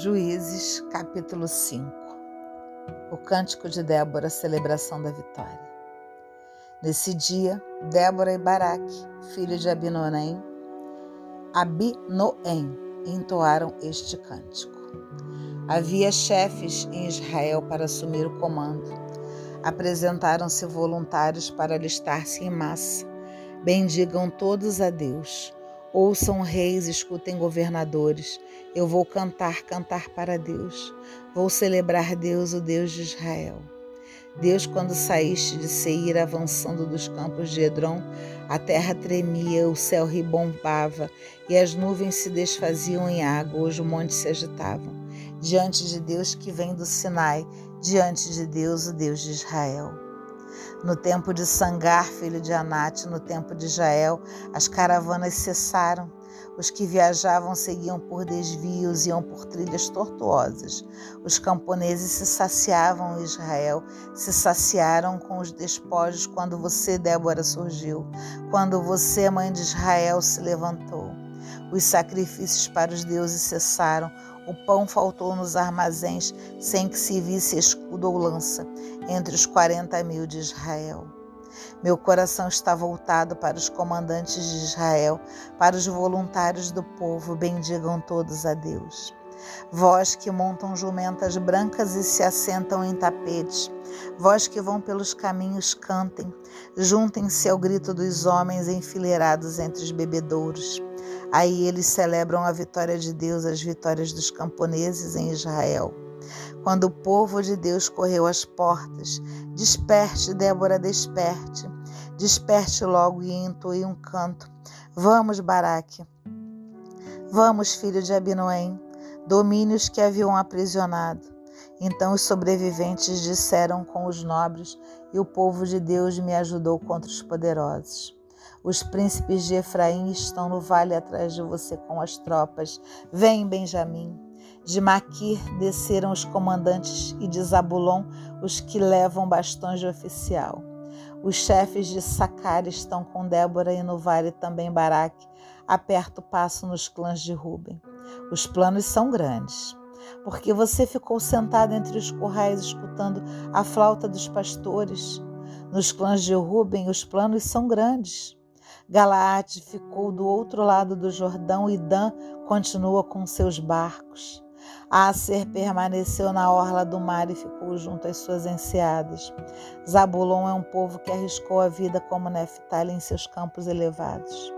Juízes, capítulo 5 O cântico de Débora, celebração da vitória. Nesse dia, Débora e Baraque, filho de Abinoém, Abinoém, entoaram este cântico. Havia chefes em Israel para assumir o comando. Apresentaram-se voluntários para alistar-se em massa. Bendigam todos a Deus Ouçam reis, escutem governadores. Eu vou cantar, cantar para Deus. Vou celebrar Deus, o Deus de Israel. Deus, quando saíste de Seir, avançando dos campos de Edrom, a terra tremia, o céu ribombava, e as nuvens se desfaziam em água, os montes se agitavam. Diante de Deus que vem do Sinai, diante de Deus, o Deus de Israel. No tempo de Sangar, filho de Anate, no tempo de Jael, as caravanas cessaram. Os que viajavam seguiam por desvios, iam por trilhas tortuosas. Os camponeses se saciavam em Israel, se saciaram com os despojos quando você, Débora, surgiu, quando você, mãe de Israel, se levantou. Os sacrifícios para os deuses cessaram, o pão faltou nos armazéns, sem que se visse escudo ou lança, entre os quarenta mil de Israel. Meu coração está voltado para os comandantes de Israel, para os voluntários do povo, bendigam todos a Deus. Vós que montam jumentas brancas e se assentam em tapetes, vós que vão pelos caminhos, cantem, juntem-se ao grito dos homens enfileirados entre os bebedouros. Aí eles celebram a vitória de Deus, as vitórias dos camponeses em Israel. Quando o povo de Deus correu às portas, desperte, Débora, desperte. Desperte logo e entoe um canto. Vamos, Baraque. Vamos, filho de Abinoém, domínios que haviam aprisionado. Então os sobreviventes disseram com os nobres, e o povo de Deus me ajudou contra os poderosos. Os príncipes de Efraim estão no vale atrás de você com as tropas. Vem, Benjamim. De Maquir desceram os comandantes e de Zabulon os que levam bastões de oficial. Os chefes de Sacar estão com Débora e no vale também Baraque. Aperta o passo nos clãs de Ruben. Os planos são grandes. Porque você ficou sentado entre os currais escutando a flauta dos pastores. Nos clãs de Ruben os planos são grandes. Galaade ficou do outro lado do Jordão e Dan continua com seus barcos. Acer permaneceu na orla do mar e ficou junto às suas enseadas. Zabulon é um povo que arriscou a vida como Neftali em seus campos elevados.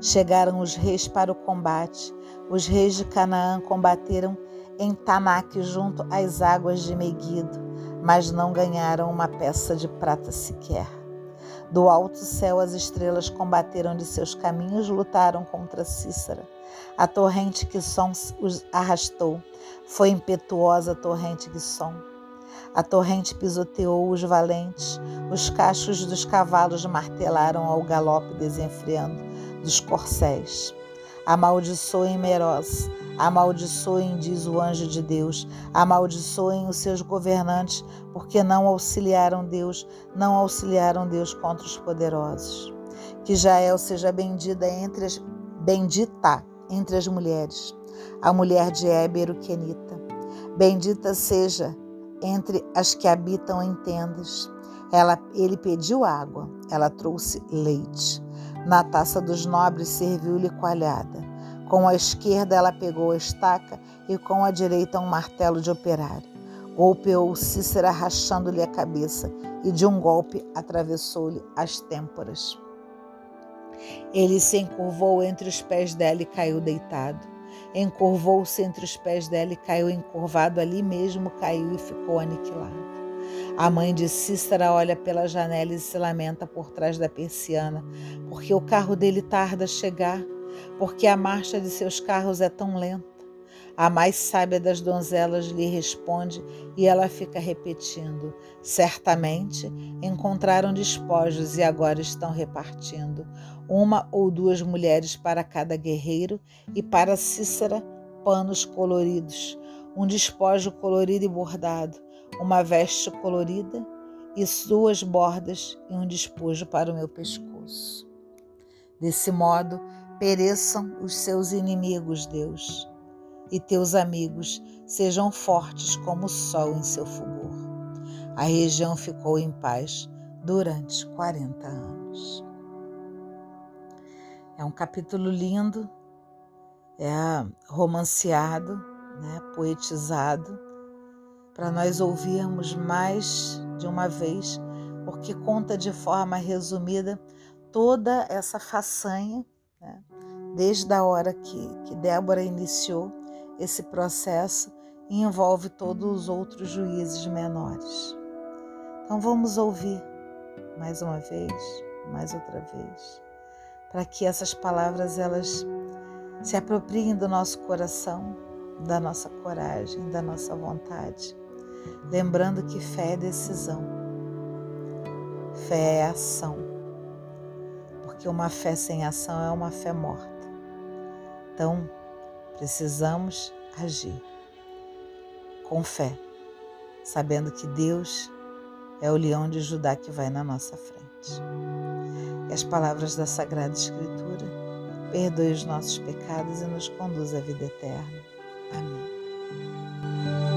Chegaram os reis para o combate. Os reis de Canaã combateram em Tanak junto às águas de Meguido, mas não ganharam uma peça de prata sequer. Do alto céu as estrelas combateram de seus caminhos, lutaram contra Cícera. A torrente que som os arrastou. Foi impetuosa a torrente que som. A torrente pisoteou os valentes. Os cachos dos cavalos martelaram ao galope desenfreando dos corcéis. Amaldiçoem Meroz, amaldiçoem, diz o anjo de Deus, amaldiçoem os seus governantes, porque não auxiliaram Deus, não auxiliaram Deus contra os poderosos. Que Jael seja bendita entre as, bendita entre as mulheres, a mulher de Éber, o Quenita. Bendita seja entre as que habitam em tendas. Ela, ele pediu água, ela trouxe leite. Na taça dos nobres serviu-lhe coalhada. Com a esquerda ela pegou a estaca e com a direita um martelo de operário. Golpeou Cícera rachando-lhe a cabeça e de um golpe atravessou-lhe as têmporas. Ele se encurvou entre os pés dela e caiu deitado. Encurvou-se entre os pés dela e caiu encurvado ali mesmo, caiu e ficou aniquilado. A mãe de Cícera olha pela janela e se lamenta por trás da persiana, porque o carro dele tarda a chegar, porque a marcha de seus carros é tão lenta. A mais sábia das donzelas lhe responde e ela fica repetindo: Certamente encontraram despojos e agora estão repartindo, uma ou duas mulheres para cada guerreiro e para Cícera panos coloridos, um despojo colorido e bordado, uma veste colorida e suas bordas e um despojo para o meu pescoço. Desse modo, pereçam os seus inimigos, Deus. e teus amigos sejam fortes como o sol em seu fulgor. A região ficou em paz durante 40 anos. É um capítulo lindo, é romanceado, né, poetizado, para nós ouvirmos mais de uma vez, porque conta de forma resumida toda essa façanha, né, desde a hora que, que Débora iniciou esse processo e envolve todos os outros juízes menores. Então vamos ouvir mais uma vez, mais outra vez, para que essas palavras elas se apropriem do nosso coração, da nossa coragem, da nossa vontade, lembrando que fé é decisão, fé é ação, porque uma fé sem ação é uma fé morta. Então, precisamos agir com fé, sabendo que Deus é o leão de Judá que vai na nossa frente. E as palavras da Sagrada Escritura perdoe os nossos pecados e nos conduz à vida eterna. Amém.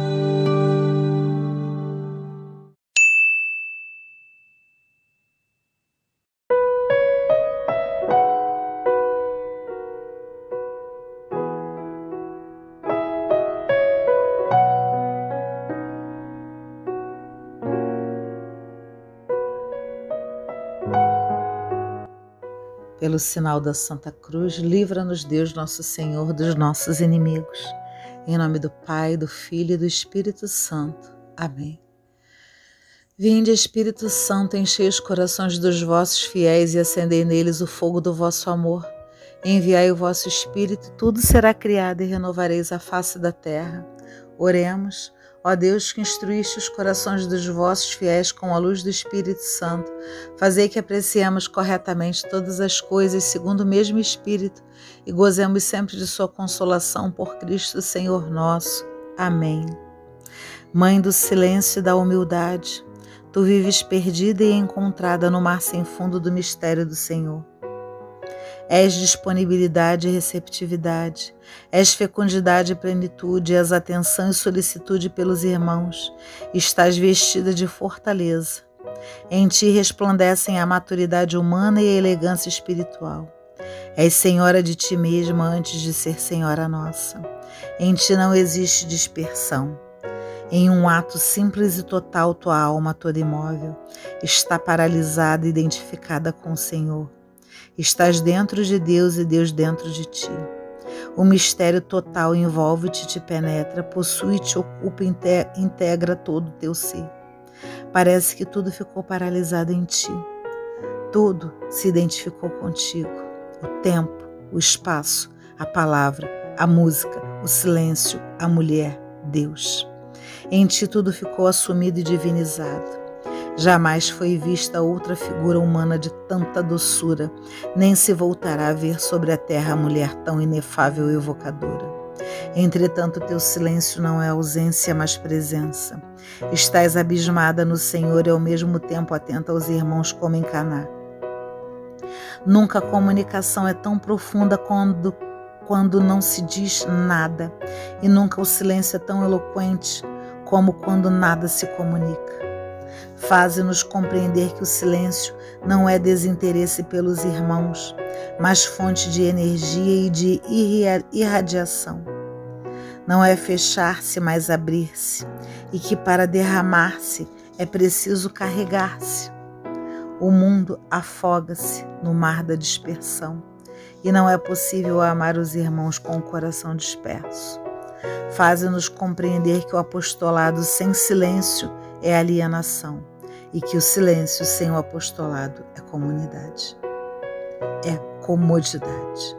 Pelo sinal da Santa Cruz, livra-nos Deus nosso Senhor dos nossos inimigos. Em nome do Pai, do Filho e do Espírito Santo. Amém. Vinde, Espírito Santo, enchei os corações dos vossos fiéis e acendei neles o fogo do vosso amor. Enviai o vosso Espírito, tudo será criado e renovareis a face da terra. Oremos. Ó Deus, que instruíste os corações dos vossos fiéis com a luz do Espírito Santo, fazei que apreciemos corretamente todas as coisas segundo o mesmo Espírito e gozemos sempre de Sua consolação por Cristo Senhor nosso. Amém. Mãe do silêncio e da humildade, tu vives perdida e encontrada no mar sem fundo do mistério do Senhor. És disponibilidade e receptividade, és fecundidade e plenitude, és atenção e solicitude pelos irmãos, estás vestida de fortaleza. Em ti resplandecem a maturidade humana e a elegância espiritual. És senhora de ti mesma antes de ser senhora nossa. Em ti não existe dispersão. Em um ato simples e total, tua alma toda imóvel está paralisada, identificada com o Senhor Estás dentro de Deus e Deus dentro de ti. O mistério total envolve-te, te penetra, possui-te, ocupa, integra todo o teu ser. Parece que tudo ficou paralisado em ti. Tudo se identificou contigo. O tempo, o espaço, a palavra, a música, o silêncio, a mulher, Deus. Em ti tudo ficou assumido e divinizado. Jamais foi vista outra figura humana de tanta doçura, nem se voltará a ver sobre a terra a mulher tão inefável e evocadora. Entretanto, teu silêncio não é ausência, mas presença. Estás abismada no Senhor e ao mesmo tempo atenta aos irmãos como em Caná. Nunca a comunicação é tão profunda quando, quando não se diz nada, e nunca o silêncio é tão eloquente como quando nada se comunica. Faze-nos compreender que o silêncio não é desinteresse pelos irmãos, mas fonte de energia e de irradiação. Não é fechar-se, mas abrir-se, e que para derramar-se é preciso carregar-se. O mundo afoga-se no mar da dispersão, e não é possível amar os irmãos com o coração disperso. Faze-nos compreender que o apostolado sem silêncio é alienação e que o silêncio sem o apostolado é comunidade, é comodidade.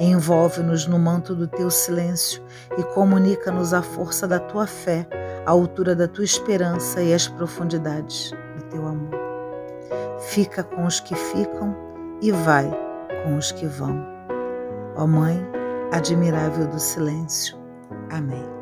Envolve-nos no manto do teu silêncio e comunica-nos a força da tua fé, a altura da tua esperança e as profundidades do teu amor. Fica com os que ficam e vai com os que vão. Ó Mãe admirável do silêncio. Amém.